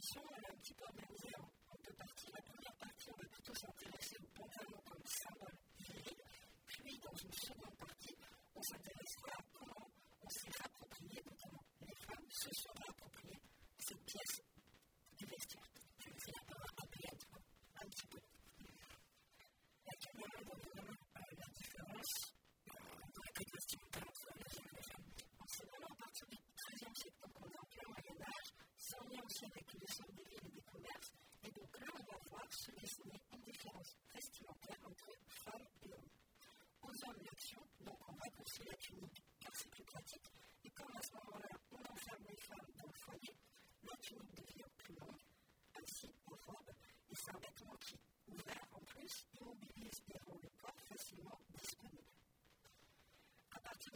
émission, elle est un petit peu organisée en deux parties. La première partie, on va plutôt s'intéresser au pantalon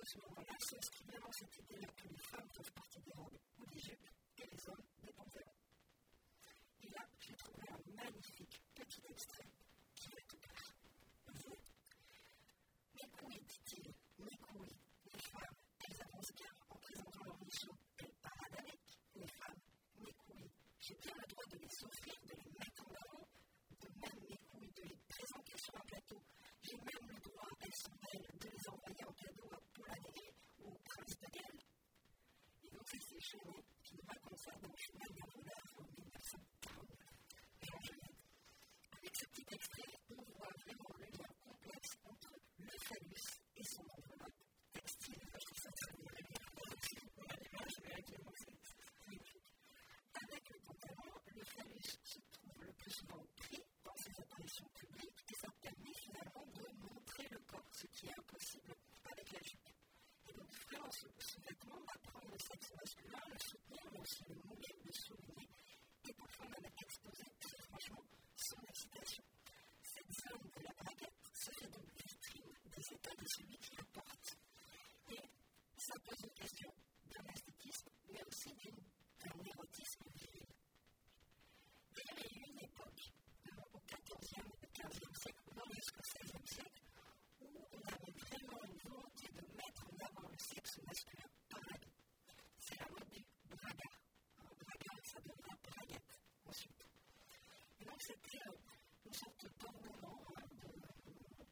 ce moment-là, c'est ce qui vraiment c'était là que les femmes peuvent partir participer en to c'était une sorte d'ornement, de... Euh,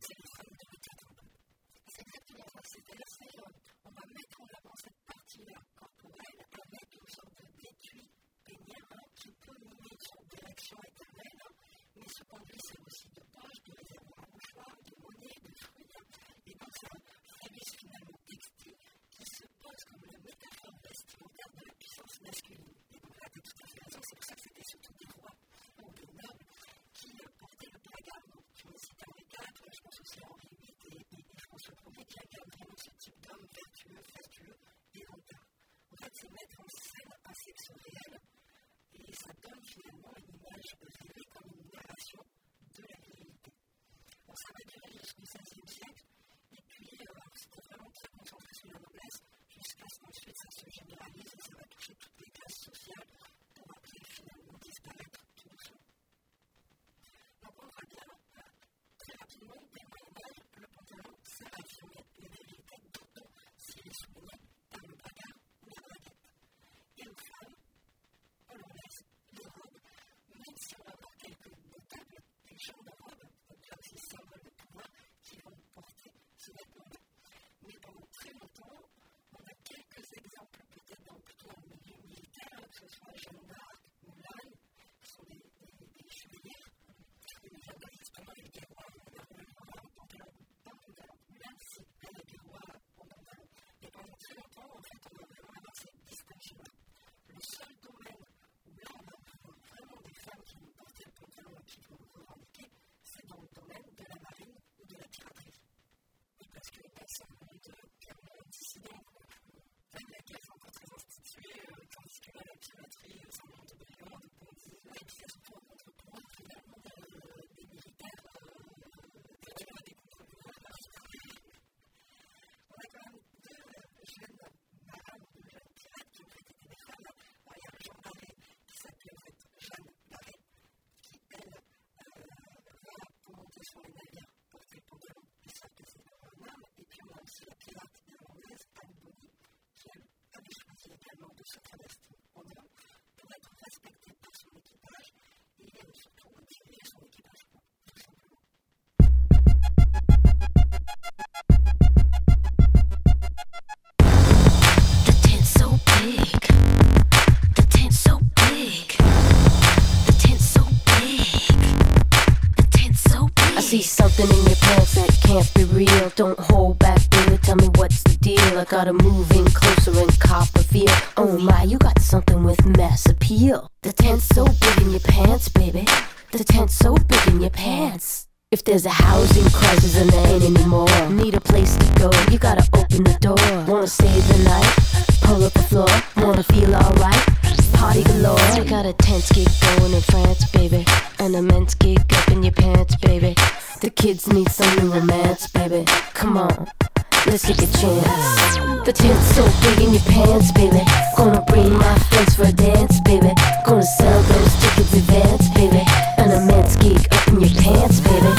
c'est le fond de tête un peu. C'est exactement ça, c'est-à-dire euh, on va mettre en avant cette partie-là corporelle avec une sorte d'étui pénière hein, qui peut nous mettre de l'action éternelle, hein, mais cependant c'est sont et ça donne finalement une image de see that can't be real. Don't hold back, baby. Tell me what's the deal. I gotta move in closer and cop a feel. Oh my, you got something with mass appeal. The tent's so big in your pants, baby. The tent's so big in your pants. If there's a housing crisis and there ain't anymore, need a place to go, you gotta open the door. Wanna save the night? Pull up the floor, wanna feel alright? Party galore. I got a tense gig going in France, baby. An immense gig up in your pants, baby. The kids need some new romance, baby. Come on, let's take a chance. The tent's so big in your pants, baby. Gonna bring my friends for a dance, baby. Gonna sell those tickets advance, baby. An immense gig up in your pants, baby.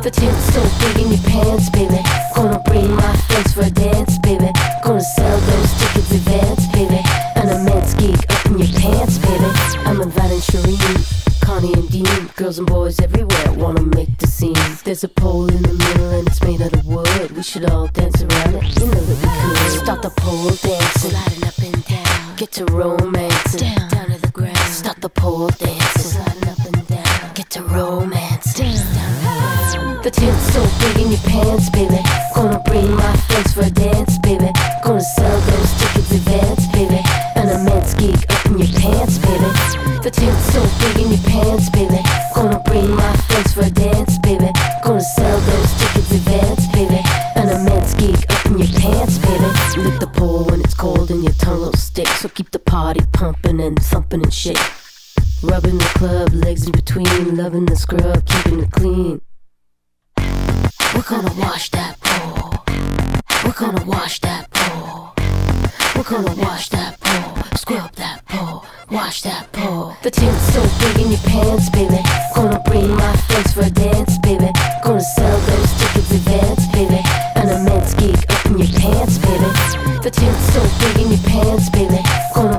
The tent's so big in your pants, baby. Gonna bring my friends for a dance, baby. Gonna sell those tickets advance, baby. An immense gig up in your pants, baby. I'm inviting Shireen. Connie and Dean, girls and boys everywhere wanna make the scene. There's a pole in the middle and it's made out of wood. We should all dance around it, you know that we could. Start the pole dancing, sliding up and down. Get to romancing, down, down to the ground. Start the pole dancing, sliding up and down. Get to romancing, down, down the. The tent's so big in your pants, baby. Gonna bring my friends for a dance, baby. Gonna sell those tickets advance, baby. An immense gig up in your pants, baby. Tent's so big in your pants, baby. Gonna bring my friends for a dance, baby. Gonna sell those tickets advance, baby. An immense gig up in your pants, baby. Lick the pole when it's cold and your tongue will stick. So keep the party pumping and thumping and shit. Rubbing the club, legs in between, loving the scrub, keeping it clean. We're gonna wash that pole. We're gonna wash that pole. We're gonna wash that pole. Scrub that pole wash that pole. The tent's so big in your pants, baby. Gonna bring my friends for a dance, baby. Gonna sell those tickets advance, baby. An immense gig up in your pants, baby. The tent's so big in your pants, baby. Gonna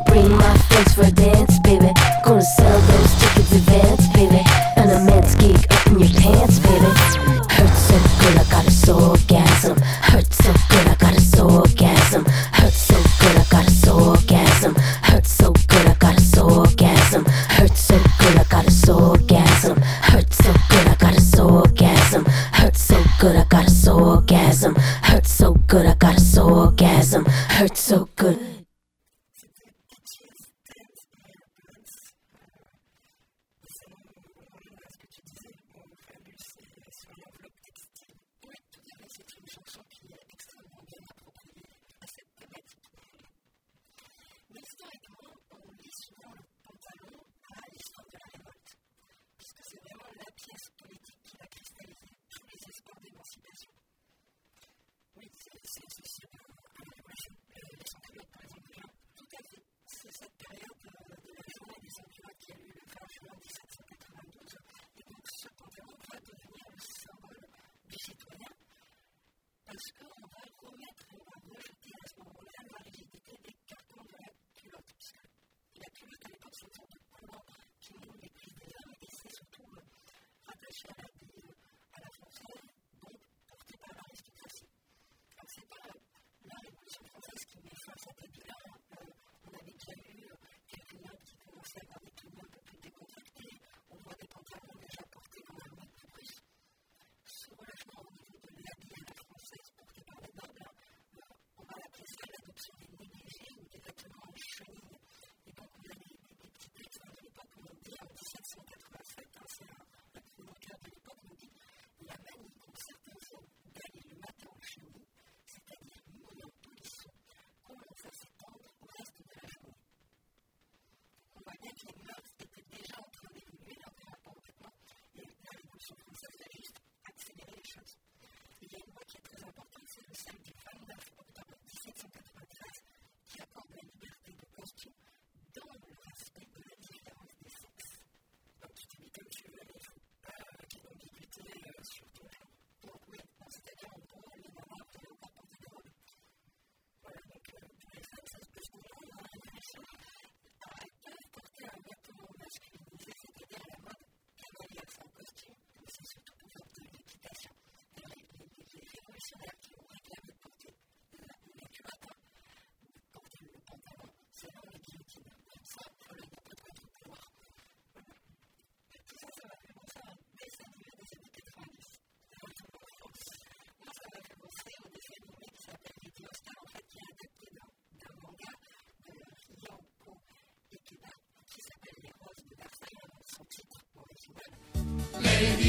we can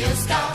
you stop?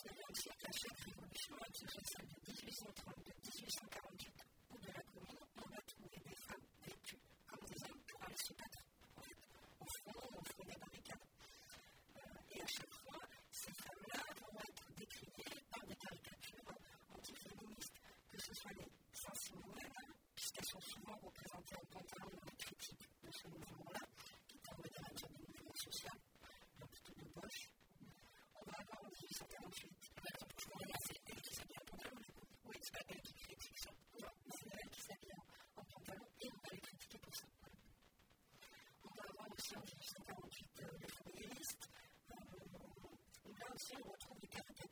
1832, 1832, 1832, 1832, 1832,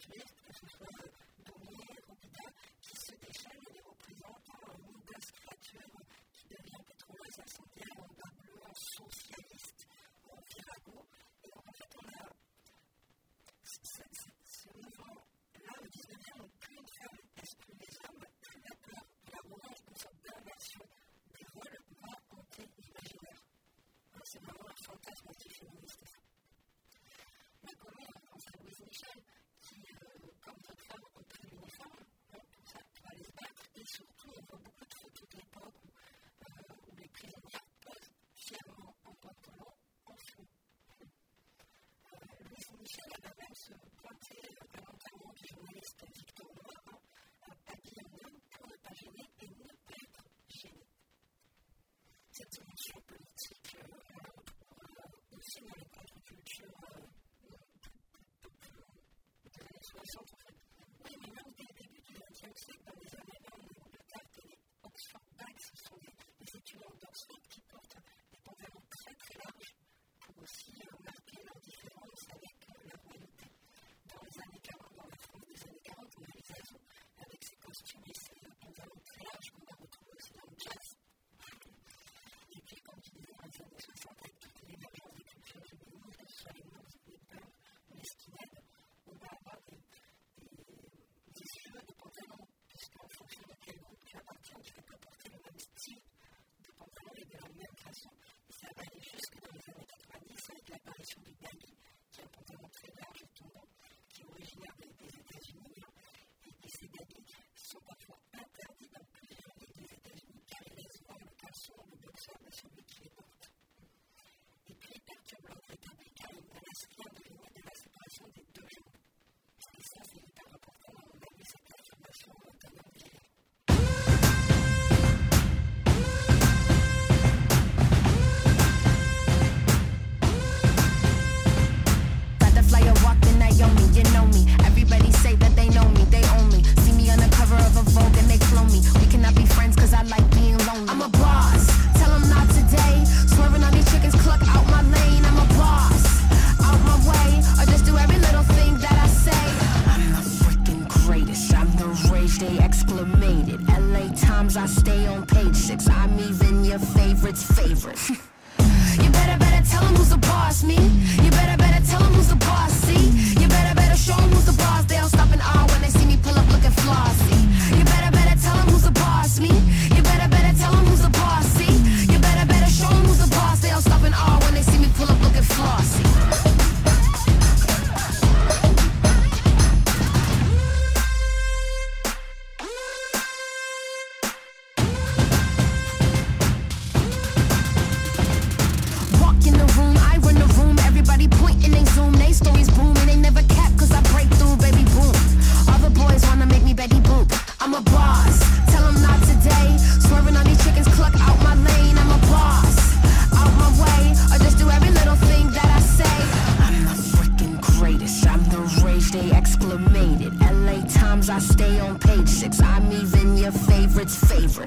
Schlecht, es ist wahr, se pointer davantage qui est une espèce dictateur habillé en homme pour ne pas gêner et ne pas être gêné. Cette dimension politique, on la retrouve aussi dans les contre-cultures de l'année 60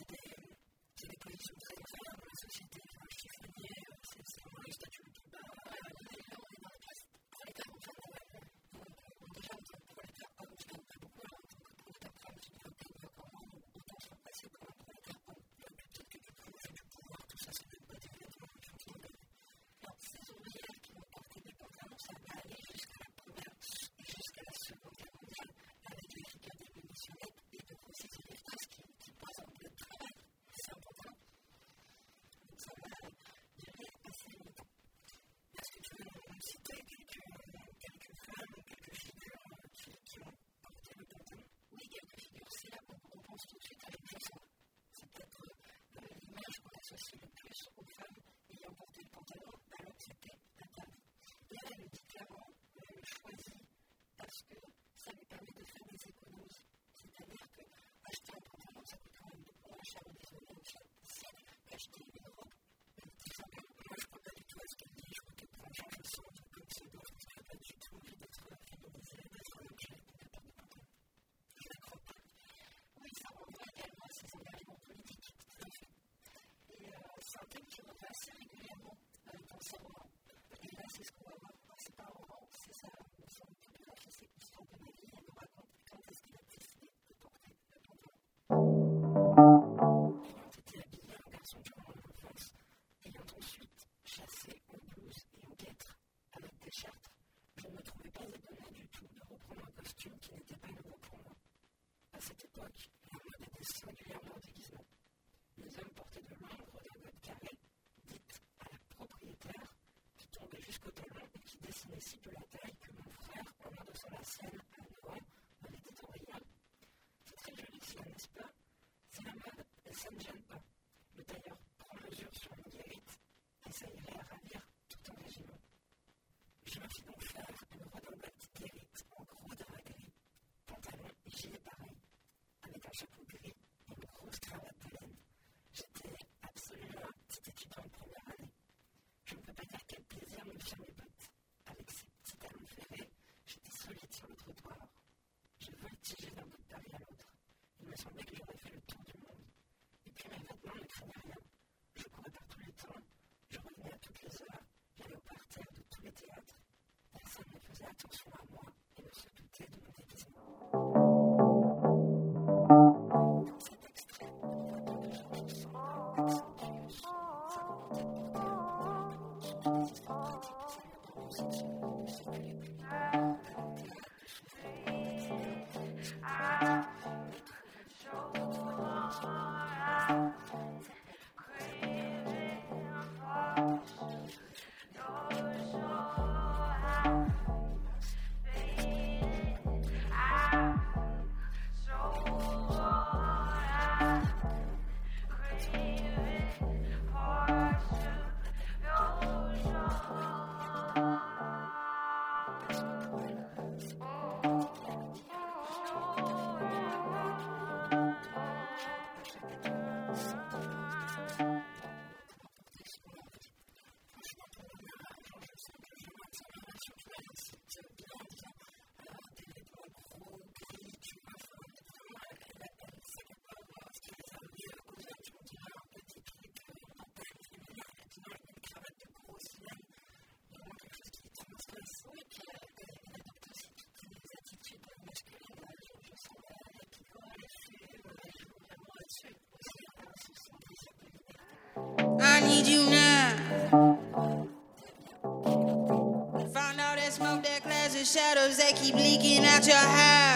c'est des, des conditions très agréables dans la société. someone récit de la taille que mon frère, au moment de son ancienne à Noël, m'avait détaillé. C'est très joli, n'est-ce pas? C'est la mode, et ça me gêne transform shadows that keep leaking out your house.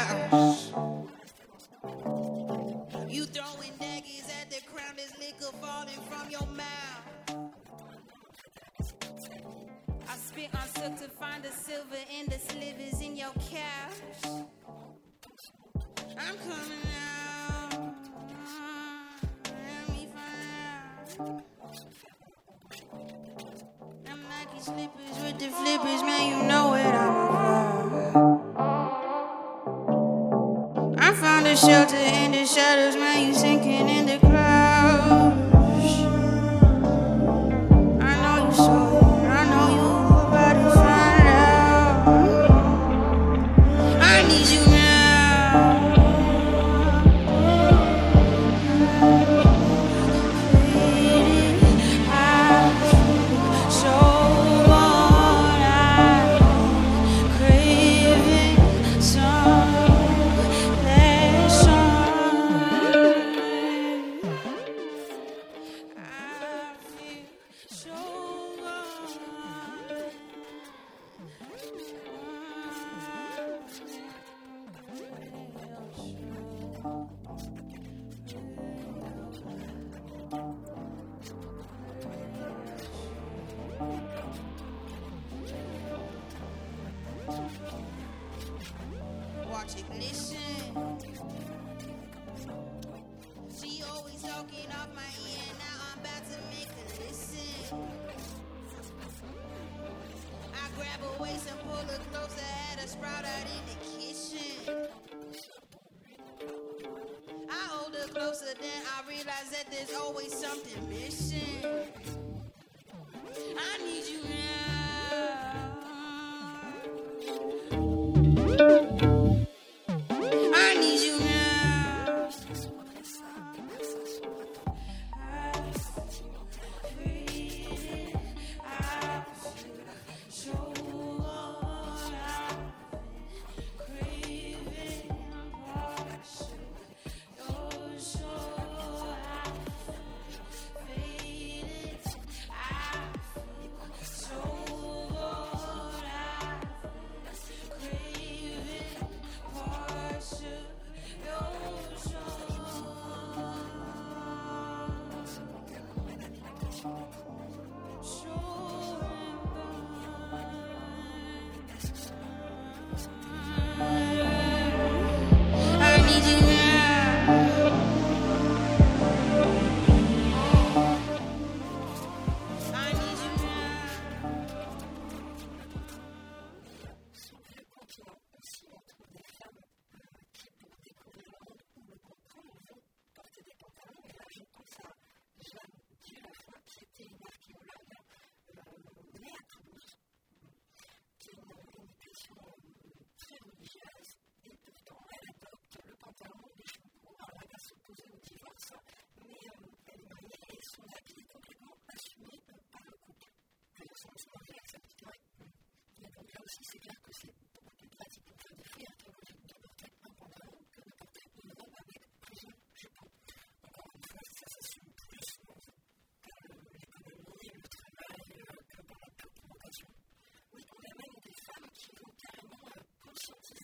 Jesus.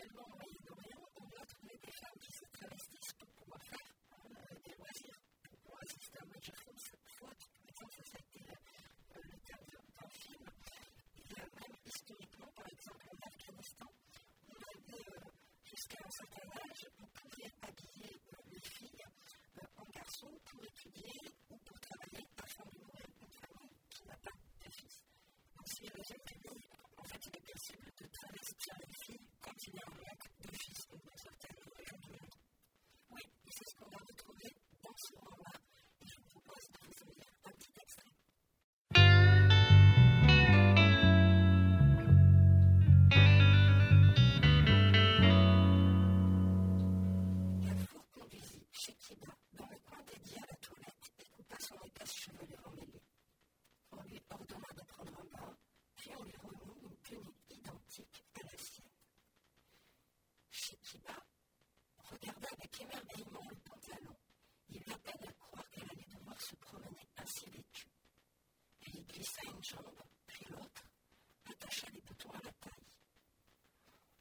Actuellement, émerveillement le pantalon. Il eut à peine à croire qu'elle allait devoir se promener ainsi vêtue. Elle y glissa une jambe, puis l'autre, attacha les boutons à la taille.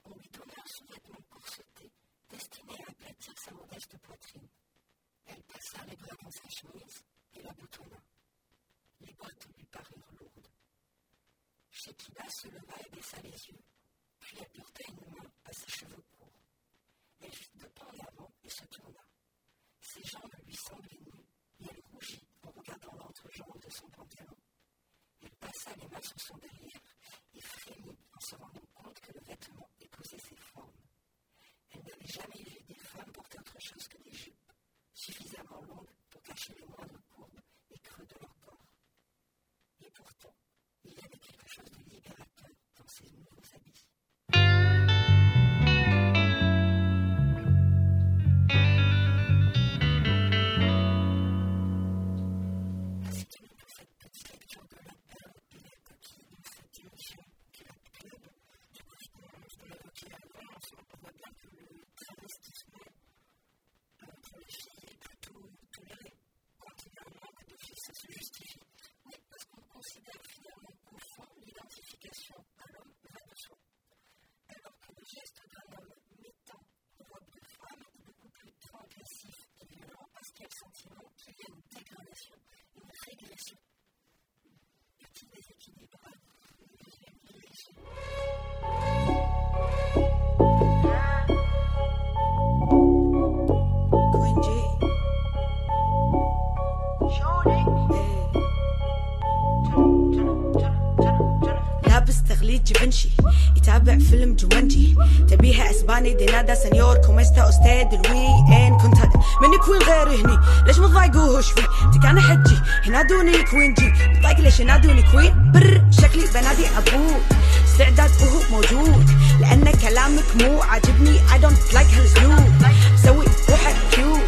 On lui donna un sous-vêtement corseté destiné à aplatir sa modeste poitrine. Elle passa les bras dans sa chemise et la boutonna. Les bottes lui parurent lourdes. Shekiba se leva et baissa les yeux, جيفنشي. يتابع فيلم جوانجي. تبيها إسباني دي نادا سنيور. كوميستا أستاذ الوي إن كنت هذا مني كوين غير هني. ليش متضايقوا وش في؟ تكان حجي. ينادوني كوين جي. متضايق ليش ينادوني كوين؟ بر شكلي بنادي عبود استعداد وهو موجود. لأن كلامك مو عاجبني. I don't like هالاسلوب مسوي روحك كيوت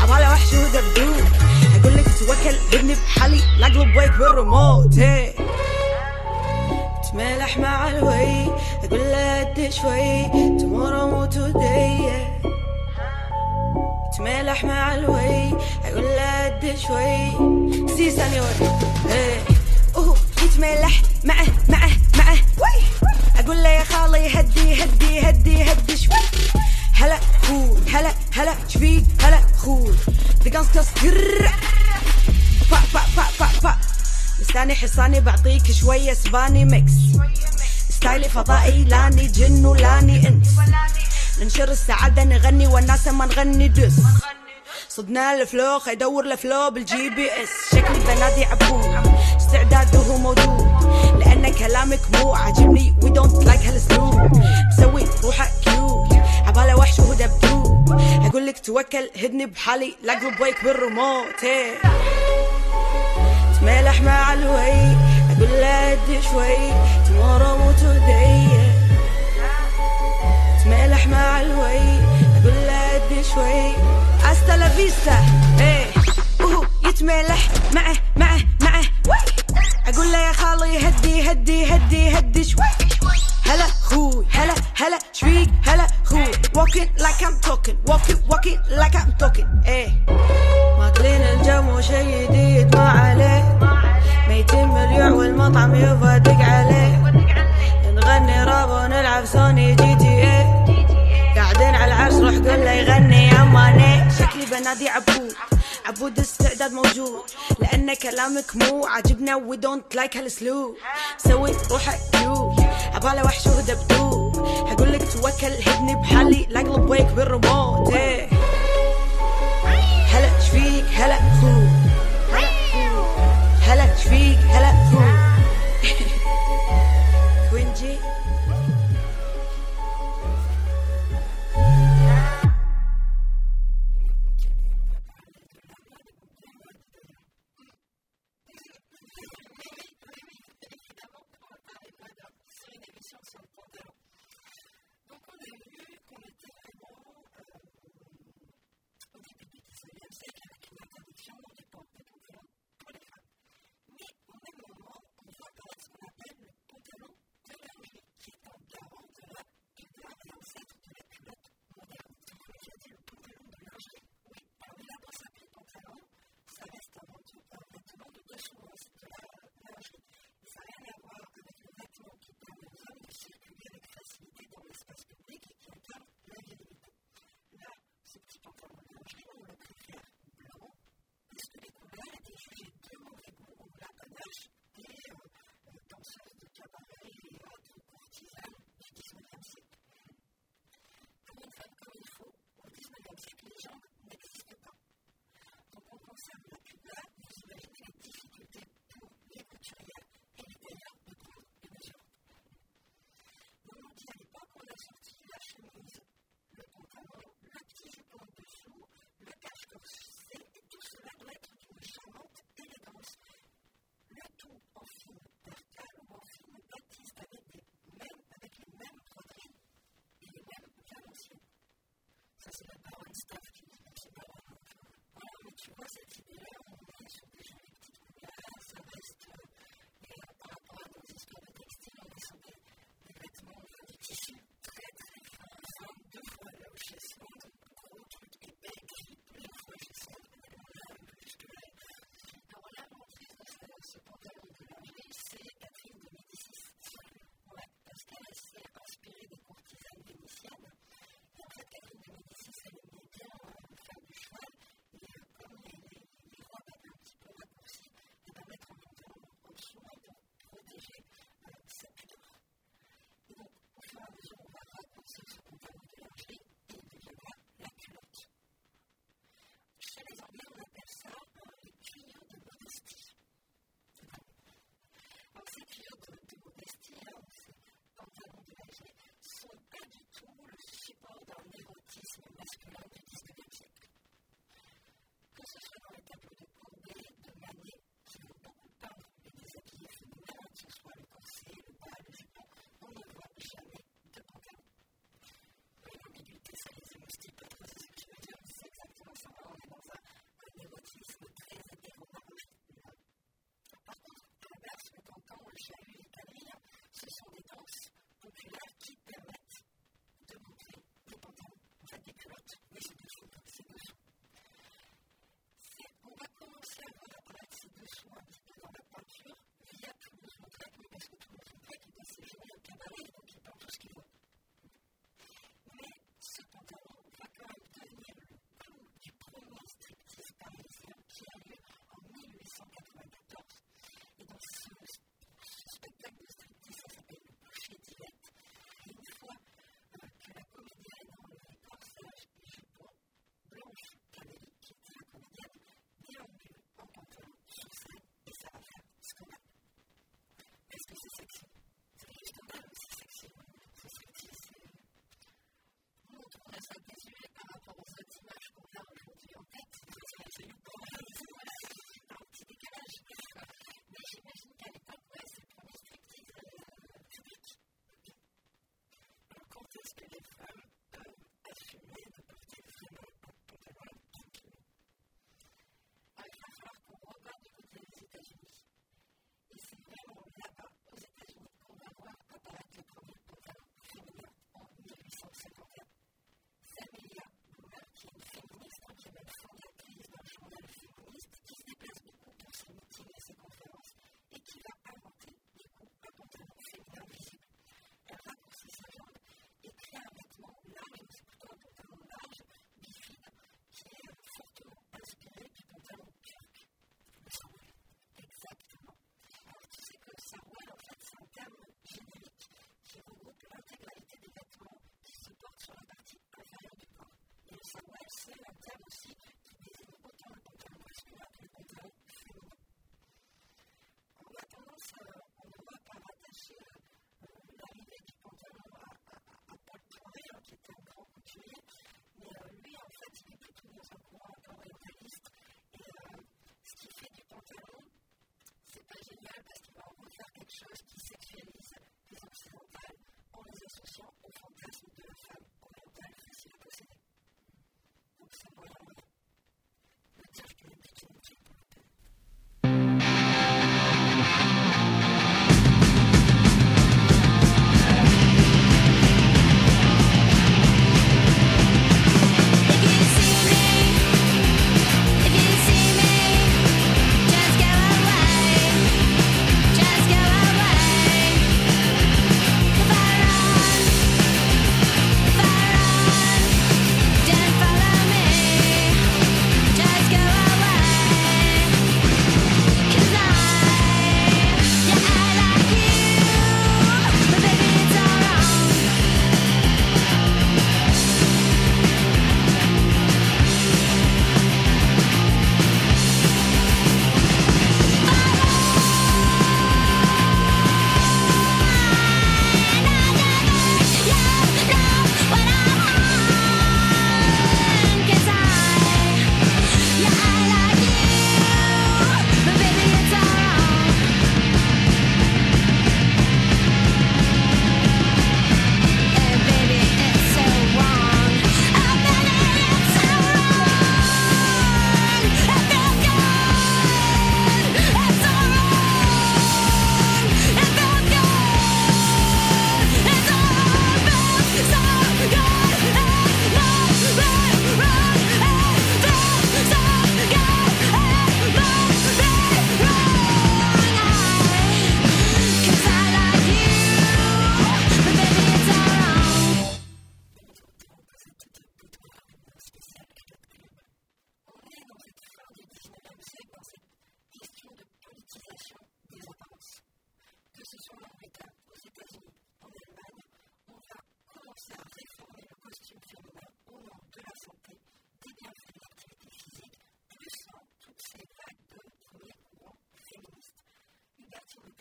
حواله وحش ودبدوب أقول لك توكل ابني بحالي. لا اقلب ويك بالريموت. Hey. تملح مع الوي أقول له قد شوي tomorrow today تملح مع الوي أقول له قد شوي. سي سانيور إيه. أوه يتملح معه معه معه. وي. أقول له يا خالي هدي هدي هدي هدي شوي. هلا خوي هلا هلا شفيك هلا خوي. دقنص كس لساني حصاني بعطيك شوية اسباني ميكس ستايلي فضائي لاني جن ولاني انس. ننشر السعادة نغني والناس ما نغني دس صدنا الفلو يدور الفلو بالجي بي اس شكلي بنادي عبود. استعداده موجود. لأن كلامك مو عاجبني. وي دونت لايك هالاسلوب مسوي روحك كيوت عبالة وحش وهو دبدوب. أقول لك توكل هدني بحالي. لا اقلب ويك بالريموت. تمالح مع الوي. أقول لها هدي شوي. تنورم وتهدي تمالح مع الوي. أقول لها هدي شوي. أستا لا فيستا. إيه. وهو يتمالح. معه معه معه. أقول له يا خالي هدي هدي هدي هدي شوي. هلا خوي هلا هلا شويك هلا خوي. Walking like I'm talking walking walking like I'm talking eh. إيه ماكلين الجو شي جديد ما عليه. ما ميتين اليوع والمطعم يفادق عليه. نغني راب ونلعب سوني جي تي إيه. قاعدين على العرس روح قول له يغني يا ماني. بنادي عبود. عبود استعداد موجود. لأن كلامك مو عاجبنا وي دونت لايك هالاسلوب سوي روحك كيوت عبالة وحش ودبدوب هقول لك توكل هدني بحالي لا اقلب ويك بالريموت. هلا شفيك هلا. ça c'est la parole staff qui dit que c'est pas instead give them. Um,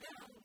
down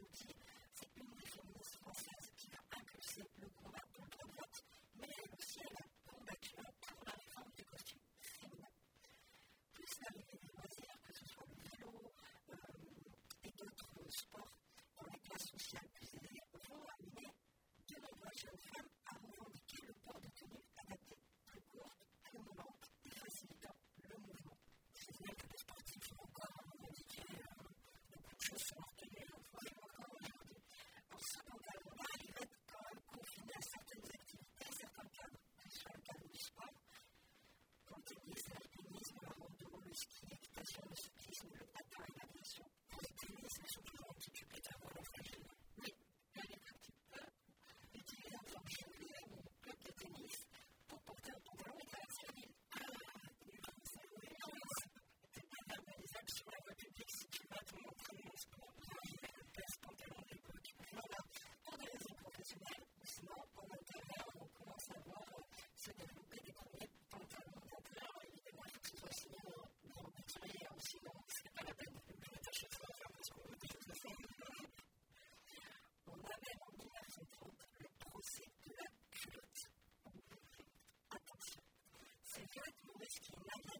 Remember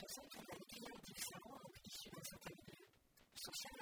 façon, on a des différents euh, issus d'un certain milieu social.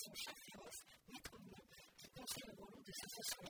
Alexis Chafiros, métronome, qui conseille au rouleau des associations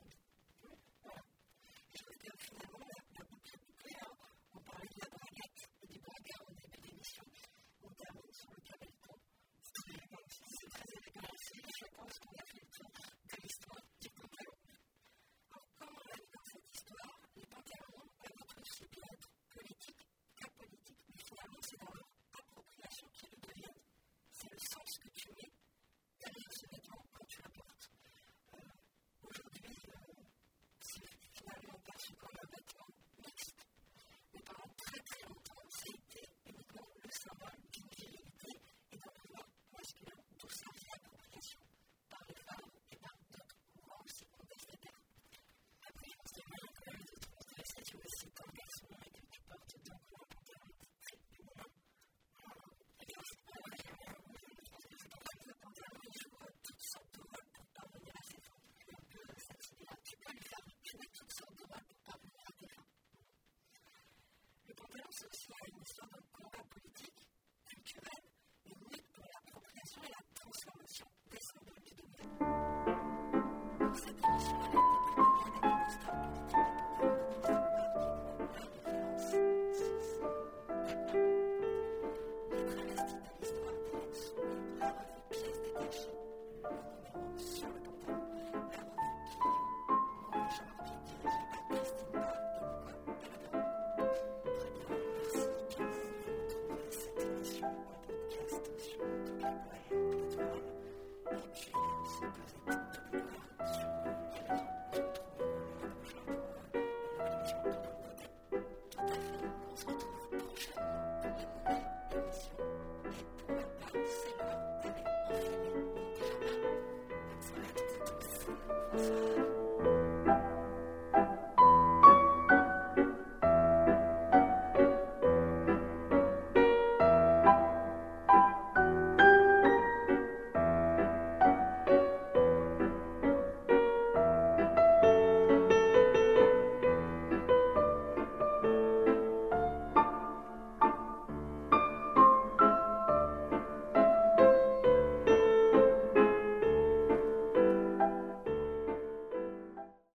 looks like Father.